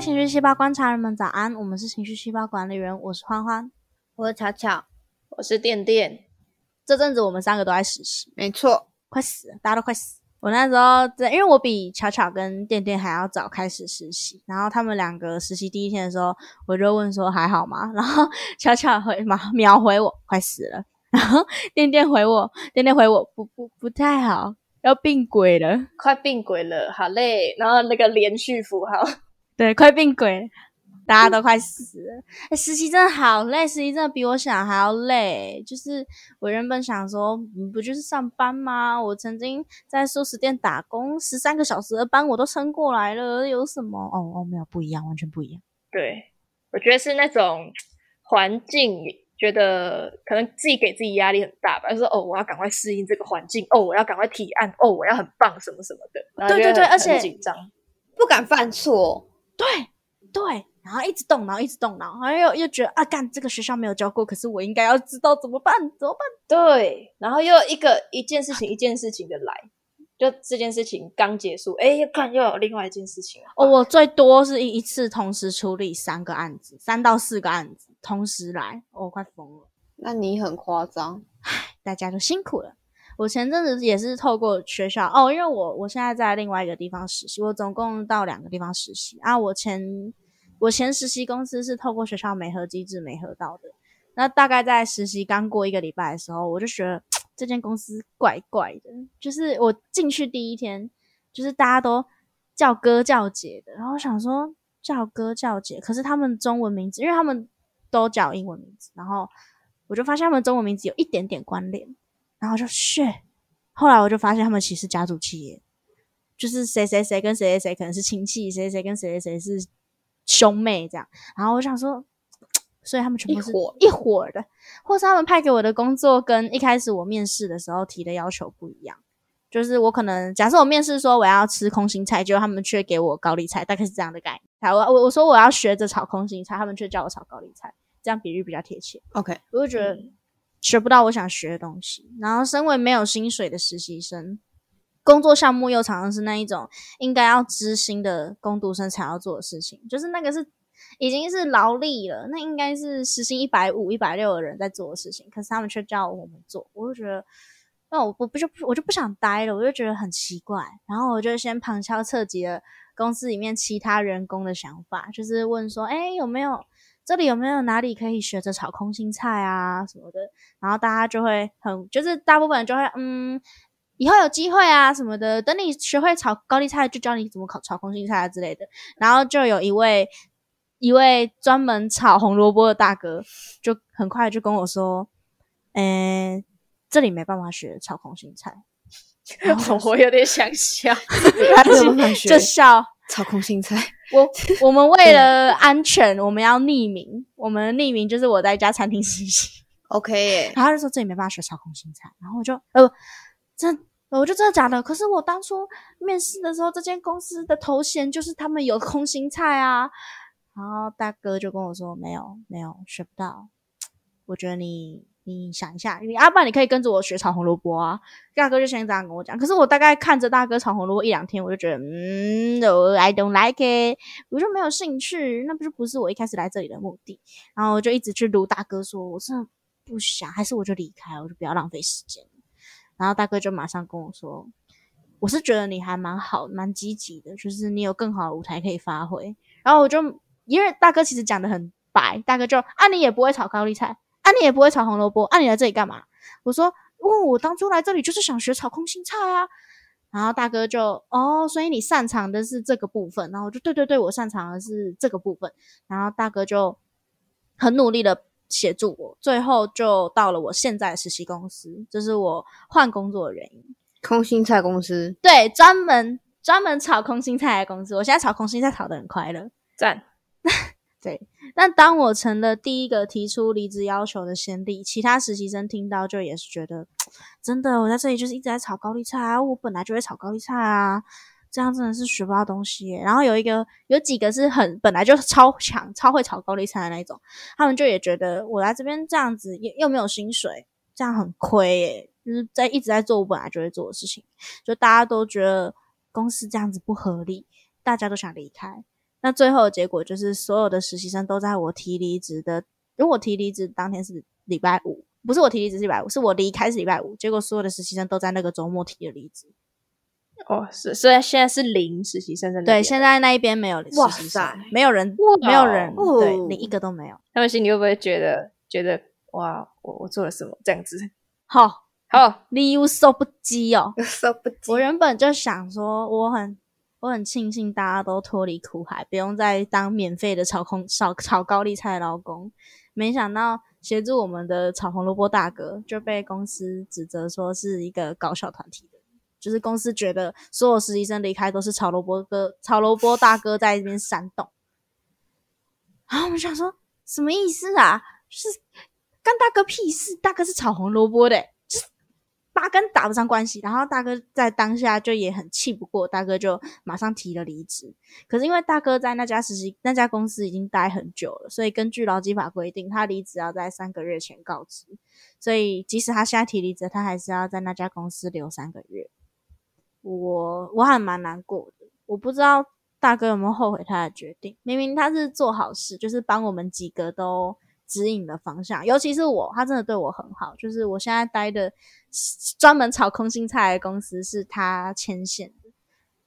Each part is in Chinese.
位情绪细胞观察人们早安，我们是情绪细胞管理员，我是欢欢，我是巧巧，我是电电。这阵子我们三个都在实习，没错，快死了，大家都快死。我那时候在，因为我比巧巧跟电电还要早开始实习，然后他们两个实习第一天的时候，我就问说还好吗？然后巧巧回嘛秒回我快死了，然后电电回我，电电回我不不不太好，要病鬼了，快病鬼了，好嘞。然后那个连续符号，对，快病鬼。大家都快死了！哎，实习真的好累，实习真的比我想还要累。就是我原本想说，不就是上班吗？我曾经在素食店打工，十三个小时的班我都撑过来了，有什么？哦哦，没有，不一样，完全不一样。对，我觉得是那种环境，觉得可能自己给自己压力很大吧。就说哦，我要赶快适应这个环境，哦，我要赶快提案，哦，我要很棒，什么什么的。对对对，而且紧张，不敢犯错。对对。然后一直动脑，一直动脑，然后又又觉得啊，干这个学校没有教过，可是我应该要知道怎么办？怎么办？对，然后又一个一件事情一件事情的来，就这件事情刚结束，哎，又看又有另外一件事情哦，我最多是一一次同时处理三个案子，三到四个案子同时来，我快疯了。那你很夸张，唉，大家都辛苦了。我前阵子也是透过学校哦，因为我我现在在另外一个地方实习，我总共到两个地方实习啊，我前。我前实习公司是透过学校美合机制美合到的，那大概在实习刚过一个礼拜的时候，我就觉得这间公司怪怪的。就是我进去第一天，就是大家都叫哥叫姐的，然后想说叫哥叫姐，可是他们中文名字，因为他们都叫英文名字，然后我就发现他们中文名字有一点点关联，然后就血。后来我就发现他们其实家族企业，就是谁谁谁跟谁谁谁可能是亲戚，谁谁跟谁谁谁是。兄妹这样，然后我想说，所以他们全部是一伙的，或是他们派给我的工作跟一开始我面试的时候提的要求不一样。就是我可能假设我面试说我要吃空心菜，结果他们却给我高丽菜，大概是这样的概念。我我我说我要学着炒空心菜，他们却叫我炒高丽菜，这样比喻比较贴切。OK，我就觉得学不到我想学的东西。然后身为没有薪水的实习生。工作项目又常常是那一种应该要知心的工读生才要做的事情，就是那个是已经是劳力了，那应该是时薪一百五、一百六的人在做的事情，可是他们却叫我们做，我就觉得，那我我不就不我就不想待了，我就觉得很奇怪，然后我就先旁敲侧击了公司里面其他员工的想法，就是问说，哎，有没有这里有没有哪里可以学着炒空心菜啊什么的，然后大家就会很，就是大部分人就会嗯。以后有机会啊什么的，等你学会炒高丽菜，就教你怎么炒炒空心菜啊之类的。然后就有一位一位专门炒红萝卜的大哥，就很快就跟我说：“嗯，这里没办法学炒空心菜。”我有点想笑 就笑炒空心菜。我 我们为了安全，我们要匿名。我们匿名就是我在一家餐厅实习，OK。然后他就说这里没办法学炒空心菜，然后我就呃真。我就真的假的？可是我当初面试的时候，这间公司的头衔就是他们有空心菜啊。然后大哥就跟我说：“没有，没有学不到。我觉得你你想一下，你阿爸你可以跟着我学炒红萝卜啊。”大哥就先这样跟我讲。可是我大概看着大哥炒红萝卜一两天，我就觉得嗯，I don't like it，我就没有兴趣。那不就不是我一开始来这里的目的。然后我就一直去撸大哥说：“我真的不想，还是我就离开，我就不要浪费时间。”然后大哥就马上跟我说：“我是觉得你还蛮好，蛮积极的，就是你有更好的舞台可以发挥。”然后我就因为大哥其实讲的很白，大哥就啊你也不会炒高丽菜，啊你也不会炒红萝卜，啊你来这里干嘛？我说：“哦，我当初来这里就是想学炒空心菜啊。”然后大哥就哦，所以你擅长的是这个部分。然后我就对对对，我擅长的是这个部分。然后大哥就很努力的。协助我，最后就到了我现在的实习公司，这是我换工作的原因。空心菜公司，对，专门专门炒空心菜的公司。我现在炒空心菜炒的很快乐，赞。对，但当我成了第一个提出离职要求的先例，其他实习生听到就也是觉得，真的，我在这里就是一直在炒高利菜啊，我本来就会炒高利菜啊。这样真的是学不到东西。然后有一个有几个是很本来就超强、超会炒高利菜的那种，他们就也觉得我来这边这样子又又没有薪水，这样很亏耶。就是在一直在做我本来就会做的事情，就大家都觉得公司这样子不合理，大家都想离开。那最后的结果就是，所有的实习生都在我提离职的，如果提离职当天是礼拜五，不是我提离职是礼拜五，是我离开是礼拜五，结果所有的实习生都在那个周末提了离职。哦，是，所以现在是零实习生在那对，现在那一边没有实习生，没有人，没有人，哦对，连一个都没有。他们心里会不会觉得觉得哇，我我做了什么这样子？好，好，你有受不及哦。有时候不我原本就想说，我很我很庆幸大家都脱离苦海，不用再当免费的炒空炒炒高丽菜劳工。没想到协助我们的炒红萝卜大哥就被公司指责说是一个搞笑团体的，就是公司觉得所有实习生离开都是炒萝卜哥、炒萝卜大哥在这边煽动。然后我们想说，什么意思啊？是干大哥屁事，大哥是炒红萝卜的、八根打不上关系。然后大哥在当下就也很气不过，大哥就马上提了离职。可是因为大哥在那家实习那家公司已经待很久了，所以根据劳基法规定，他离职要在三个月前告知。所以即使他现在提离职，他还是要在那家公司留三个月。我我还蛮难过的，我不知道大哥有没有后悔他的决定。明明他是做好事，就是帮我们几个都指引的方向，尤其是我，他真的对我很好。就是我现在待的专门炒空心菜的公司是他牵线的，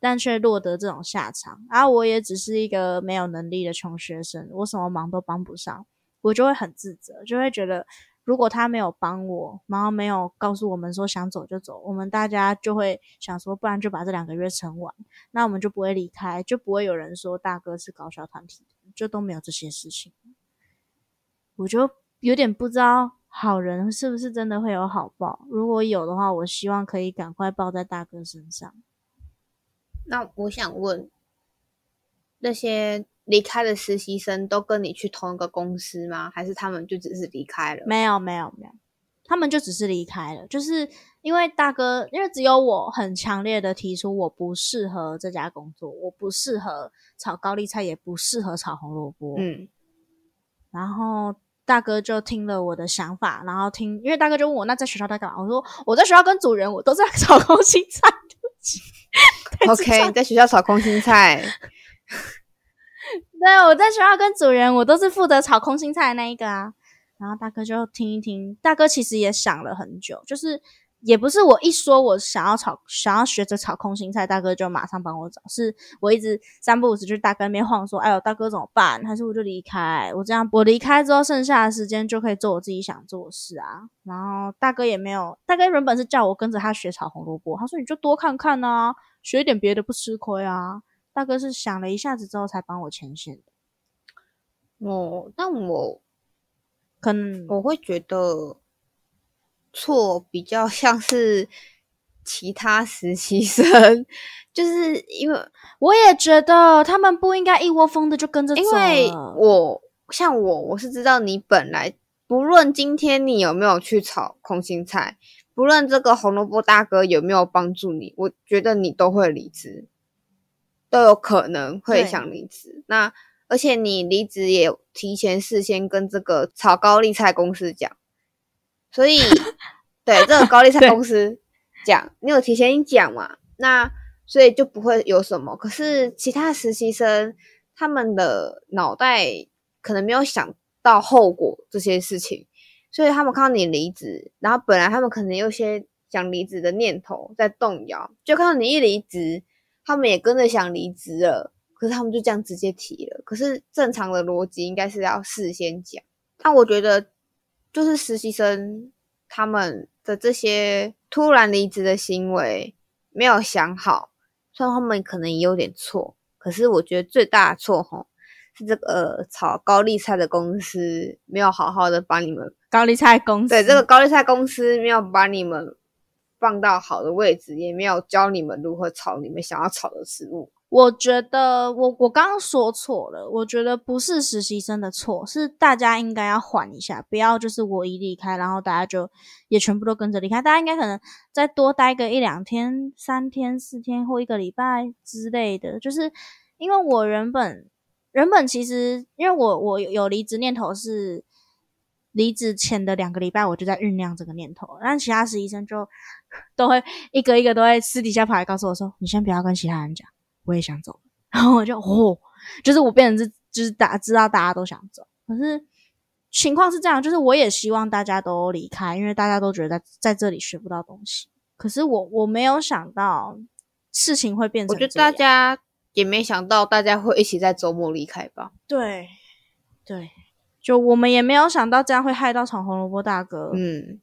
但却落得这种下场。而、我也只是一个没有能力的穷学生，我什么忙都帮不上，我就会很自责，就会觉得。如果他没有帮我，然后没有告诉我们说想走就走，我们大家就会想说，不然就把这两个月撑完，那我们就不会离开，就不会有人说大哥是搞小团体，就都没有这些事情。我就有点不知道好人是不是真的会有好报，如果有的话，我希望可以赶快报在大哥身上。那我想问，那些离开的实习生都跟你去同一个公司吗？还是他们就只是离开了？没有，没有，没有，他们就只是离开了，就是因为大哥，因为只有我很强烈的提出我不适合这家工作，我不适合炒高丽菜，也不适合炒红萝卜。嗯，然后大哥就听了我的想法，然后听，因为大哥就问我那在学校在干嘛？我说我在学校跟主人，我都在炒空心菜。对不起 OK，你在学校炒空心菜，对，我在学校跟主人，我都是负责炒空心菜的那一个啊。然后大哥就听一听，大哥其实也想了很久，就是也不是我一说我想要炒，想要学着炒空心菜，大哥就马上帮我找，是我一直三不五时去大哥那边晃，说：“哎呦，大哥怎么办？还是我就离开？我这样我离开之后，剩下的时间就可以做我自己想做的事啊。”然后大哥也没有，大哥原本是叫我跟着他学炒红萝卜，他说：“你就多看看啊，学一点别的不吃亏啊。”大哥是想了一下子之后才帮我牵线的。哦，但我可能我会觉得错比较像是其他实习生，就是因为我也觉得他们不应该一窝蜂的就跟着走因为我像我我是知道你本来不论今天你有没有去炒空心菜，不论这个红萝卜大哥有没有帮助你，我觉得你都会离职，都有可能会想离职。那而且你离职也有提前事先跟这个炒高丽菜公司讲，所以对这个高丽菜 公司讲，你有提前讲嘛？那所以就不会有什么。可是其他实习生他们的脑袋可能没有想到后果这些事情，所以他们看到你离职，然后本来他们可能有些想离职的念头在动摇，就看到你一离职，他们也跟着想离职了。可是他们就这样直接提了。可是正常的逻辑应该是要事先讲。但我觉得，就是实习生他们的这些突然离职的行为没有想好，虽然他们可能也有点错，可是我觉得最大的错吼是这个、呃、炒高丽菜的公司没有好好的把你们高丽菜公司对这个高丽菜公司没有把你们放到好的位置，也没有教你们如何炒你们想要炒的食物。我觉得我我刚刚说错了，我觉得不是实习生的错，是大家应该要缓一下，不要就是我一离开，然后大家就也全部都跟着离开，大家应该可能再多待个一两天、三天、四天或一个礼拜之类的，就是因为我原本原本其实因为我我有离职念头是离职前的两个礼拜我就在酝酿这个念头，但其他实习生就 都会一个一个都会私底下跑来告诉我说，你先不要跟其他人讲。我也想走，然后我就哦，就是我变成是就是大知道大家都想走，可是情况是这样，就是我也希望大家都离开，因为大家都觉得在在这里学不到东西。可是我我没有想到事情会变成我觉得，大家也没想到大家会一起在周末离开吧。对对，就我们也没有想到这样会害到闯红萝卜大哥，嗯，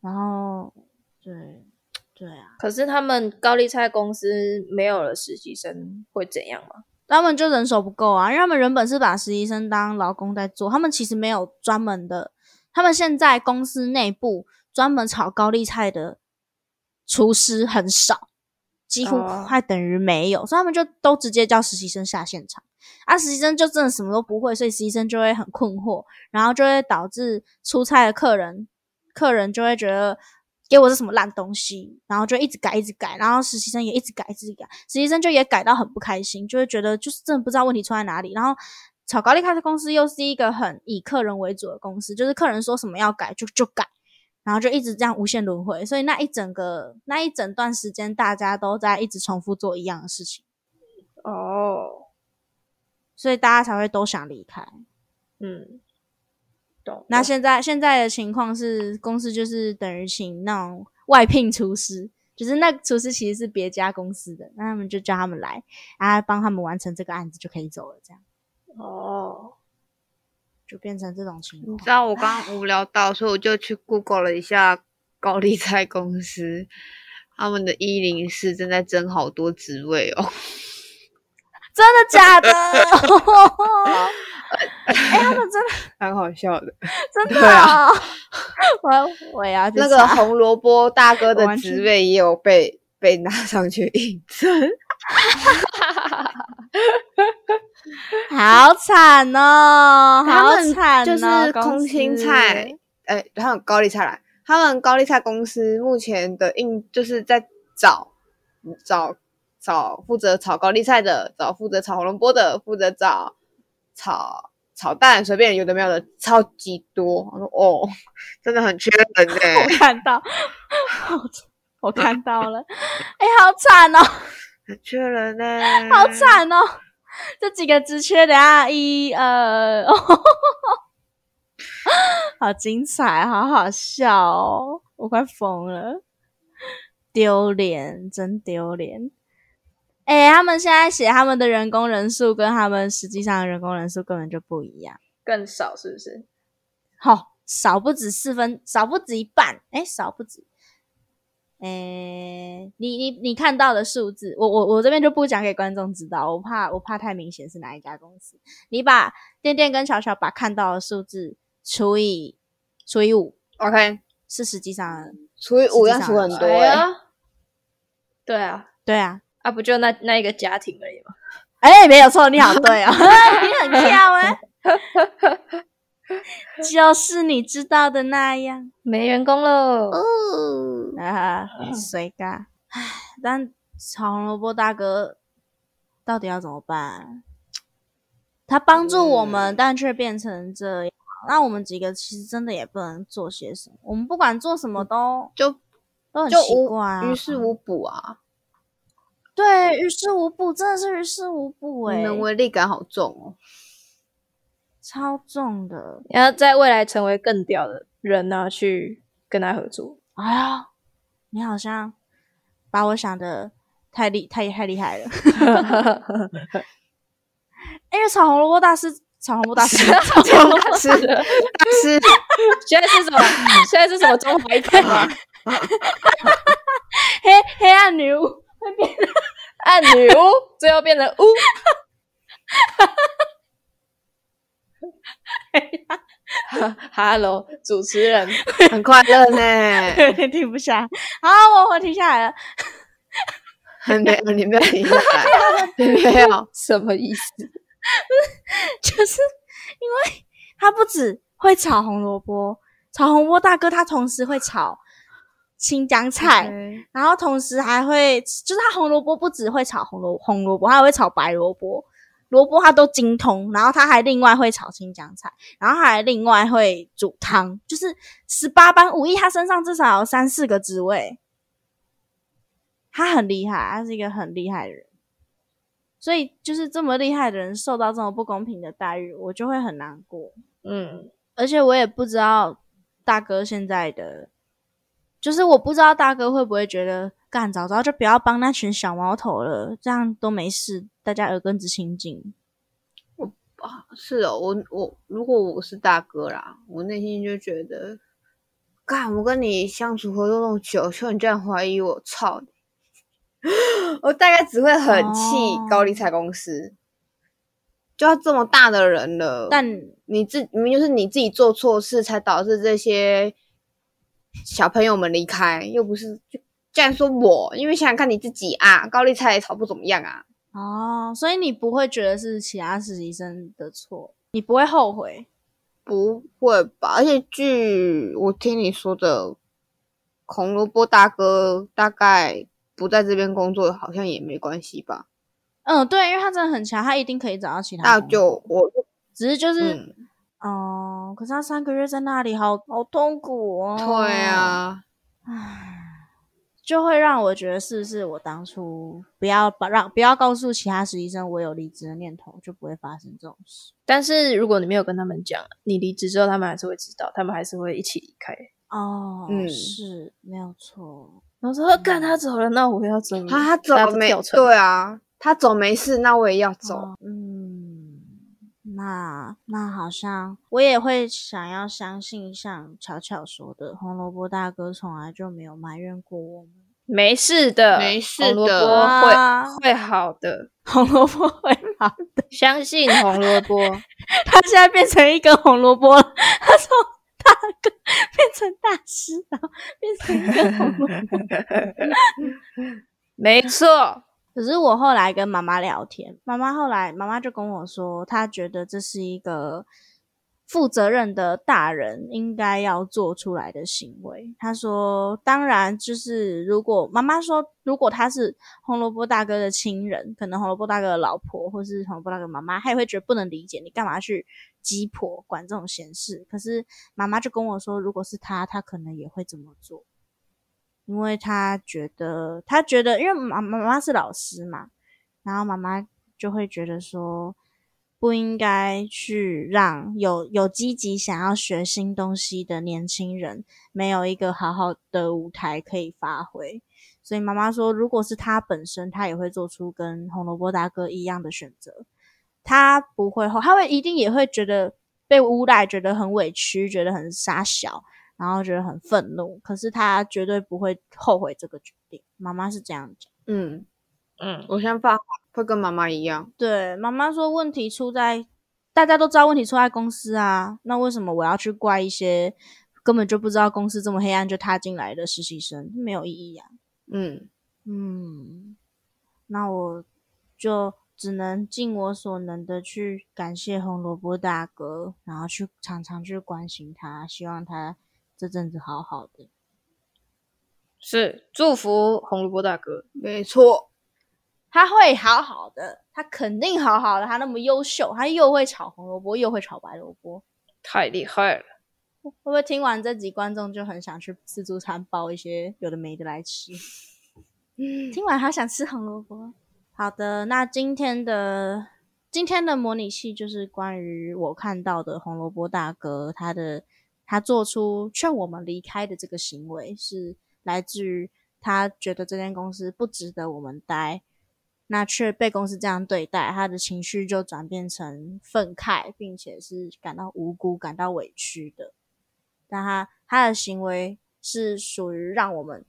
然后对对啊，可是他们高丽菜公司没有了实习生会怎样吗？他们就人手不够啊，因为他们原本是把实习生当劳工在做，他们其实没有专门的，他们现在公司内部专门炒高丽菜的厨师很少，几乎哦快等于没有，所以他们就都直接叫实习生下现场。啊，实习生就真的什么都不会，所以实习生就会很困惑，然后就会导致出差的客人，客人就会觉得给我是什么烂东西，然后就一直改一直改，然后实习生也一直改一直改，实习生就也改到很不开心，就会觉得就是真的不知道问题出在哪里。然后炒高丽开的公司又是一个很以客人为主的公司，就是客人说什么要改就就改，然后就一直这样无限轮回，所以那一整个那一整段时间，大家都在一直重复做一样的事情，哦，所以大家才会都想离开。嗯，懂。那现在现在的情况是，公司就是等于请那种外聘厨师，就是那厨师其实是别家公司的，那他们就叫他们来，啊，帮他们完成这个案子就可以走了，这样哦，就变成这种情况。你知道我刚刚无聊到，所以我就去 Google 了一下高利贷公司，他们的一零四正在争好多职位哦。真的假的？哎、他们真的 蛮好笑的。真的、我我也要那个查红萝卜大哥的职位也有被被拿上去应征。好惨哦，好惨哦，就是公空心司菜，呃，还有高丽菜啦。他们高丽菜公司目前的应就是在找找找负责炒高丽菜的，找负责炒红萝卜的，负责找炒炒蛋，随便有的没有的，超级多。我说哦，真的很缺人呢、我看到，我看到了，哎、好惨哦，很缺人呢、好惨哦，这几个职缺，等一下一呃，好精彩，好好笑哦，我快疯了，丢脸，真丢脸。哎、他们现在写他们的人工人数跟他们实际上的人工人数根本就不一样。更少是不是？好、少不止四分，少不止一半，哎，少不止。诶，你你你看到的数字，我我我这边就不讲给观众知道，我怕我怕太明显是哪一家公司。你把店店跟小小把看到的数字除以除以五，OK，是实际上除以五要除很多对啊，对啊，啊，不就那那一个家庭而已吗？哎，没有错，你好对哦，你很跳哎，就是你知道的那样。没员工喽。哦，啊，谁干。唉，但炒红萝卜大哥到底要怎么办？他帮助我们，嗯但却变成这样。那我们几个其实真的也不能做些什么。我们不管做什么都就都很奇怪啊，于事无补啊，对，于事无补，真的是于事无补哎、无能为力感好重哦。超重的。你要在未来成为更屌的人呢、去跟他合作。哎呀，你好像把我想的太厉太太厉害了。因为炒红萝卜大师，炒红萝卜大师，炒红萝卜大师，大师，现在是什么？现在是什么中华一番吗？黑黑暗女巫会变暗女巫最后变成巫。Hello，主持人，很快乐呢。有 点停不下。好，我我停下来了。还没有，你没有停下来，你没有。什么意思？就是因为他不止会炒红萝卜，炒红萝卜大哥他同时会炒青江菜然后同时还会，就是他红萝卜不只会炒红萝红萝卜，他还会炒白萝卜，萝卜他都精通。然后他还另外会炒青江菜，然后还另外会煮汤，就是十八般武艺，他身上至少有三四个职位。他很厉害，他是一个很厉害的人，所以就是这么厉害的人受到这种不公平的待遇，我就会很难过。嗯，而且我也不知道大哥现在的，就是我不知道大哥会不会觉得干早知道就不要帮那群小毛头了，这样都没事，大家耳根子清净。我啊，是哦，我我如果我是大哥啦，我内心就觉得，干，我跟你相处合作那么久，就你这样怀疑我，操你！我大概只会很气哦高利贷公司，就要这么大的人了，但你自明明就是你自己做错事，才导致这些小朋友们离开，又不是就竟然说我，因为想想看你自己啊，高丽菜也炒不怎么样啊，哦，所以你不会觉得是其他实习生的错，你不会后悔。不会吧？而且据我听你说的，红萝卜大哥大概不在这边工作，好像也没关系吧？嗯，对，因为他真的很强，他一定可以找到其他那。就我只是就是，嗯，哦、可是他三个月在那里，好好痛苦哦。对，啊，就会让我觉得是不是我当初不要把让不要告诉其他实习生我有离职的念头，就不会发生这种事。但是如果你没有跟他们讲，你离职之后，他们还是会知道，他们还是会一起离开。哦，嗯是没有错。然后说，干他走了，那我也要走了。他他走没跳船对啊，他走没事，那我也要走。哦嗯，那那好像我也会想要相信像巧巧说的，红萝卜大哥从来就没有埋怨过我们。没事的，没事红萝的会会好的，红萝卜会好的，相信红萝卜。他现在变成一根红萝卜了，他从大哥变成大师，然后变成一根红萝卜。没错，可是我后来跟妈妈聊天，妈妈后来妈妈就跟我说，她觉得这是一个负责任的大人应该要做出来的行为。她说，当然就是如果妈妈说，如果他是红萝卜大哥的亲人，可能红萝卜大哥的老婆或是红萝卜大哥妈妈，她也会觉得不能理解你干嘛去鸡婆管这种闲事。可是妈妈就跟我说，如果是他，他可能也会这么做。因为他觉得，他觉得，因为妈妈妈是老师嘛，然后妈妈就会觉得说，不应该去让有有积极想要学新东西的年轻人没有一个好好的舞台可以发挥。所以妈妈说，如果是他本身，他也会做出跟红萝卜大哥一样的选择。他不会后，他会一定也会觉得被诬赖，觉得很委屈，觉得很傻小。然后觉得很愤怒，可是他绝对不会后悔这个决定。妈妈是这样讲，嗯，嗯，我想法会跟妈妈一样。对，妈妈说问题出在大家都知道问题出在公司啊，那为什么我要去怪一些根本就不知道公司这么黑暗就踏进来的实习生？没有意义啊。嗯，嗯，那我就只能尽我所能的去感谢红萝卜大哥，然后去常常去关心他，希望他这阵子好好的。是祝福红萝卜大哥。没错。他会好好的，他肯定好好的。他那么优秀，他又会炒红萝卜，又会炒白萝卜。太厉害了！会不会听完这集，观众就很想去自助餐包一些有的没的来吃？听完好想吃红萝卜。好的，那今天的今天的模拟器就是关于我看到的红萝卜大哥他的他做出劝我们离开的这个行为，是来自于他觉得这间公司不值得我们待，那却被公司这样对待，他的情绪就转变成愤慨，并且是感到无辜、感到委屈的。但他他的行为是属于让我们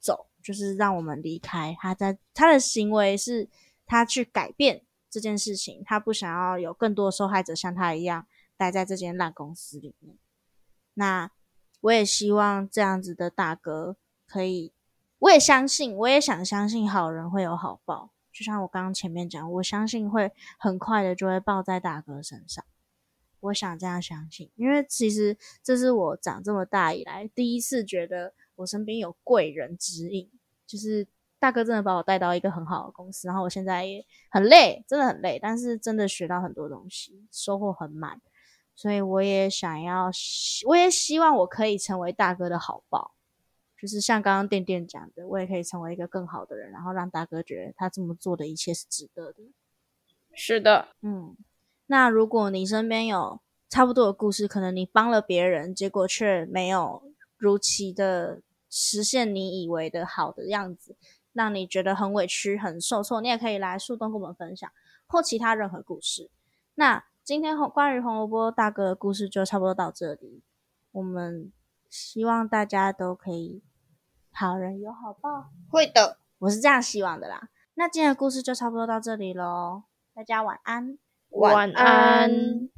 走，就是让我们离开。他在他的行为是他去改变这件事情，他不想要有更多受害者像他一样待在这间烂公司里面。那我也希望这样子的大哥可以，我也相信，我也想相信好人会有好报。就像我刚刚前面讲，我相信会很快的就会报在大哥身上。我想这样相信，因为其实这是我长这么大以来第一次觉得我身边有贵人指引，就是大哥真的把我带到一个很好的公司，然后我现在也很累，真的很累，但是真的学到很多东西，收获很满，所以我也想要，我也希望我可以成为大哥的好报，就是像刚刚店店讲的，我也可以成为一个更好的人，然后让大哥觉得他这么做的一切是值得的。是的，嗯，那如果你身边有差不多的故事，可能你帮了别人，结果却没有如期的实现你以为的好的样子，让你觉得很委屈、很受挫，你也可以来树洞跟我们分享，或其他任何故事。那今天红关于红萝卜大哥的故事就差不多到这里，我们希望大家都可以好人有好报，会的，我是这样希望的啦。那今天的故事就差不多到这里喽，大家晚安。晚安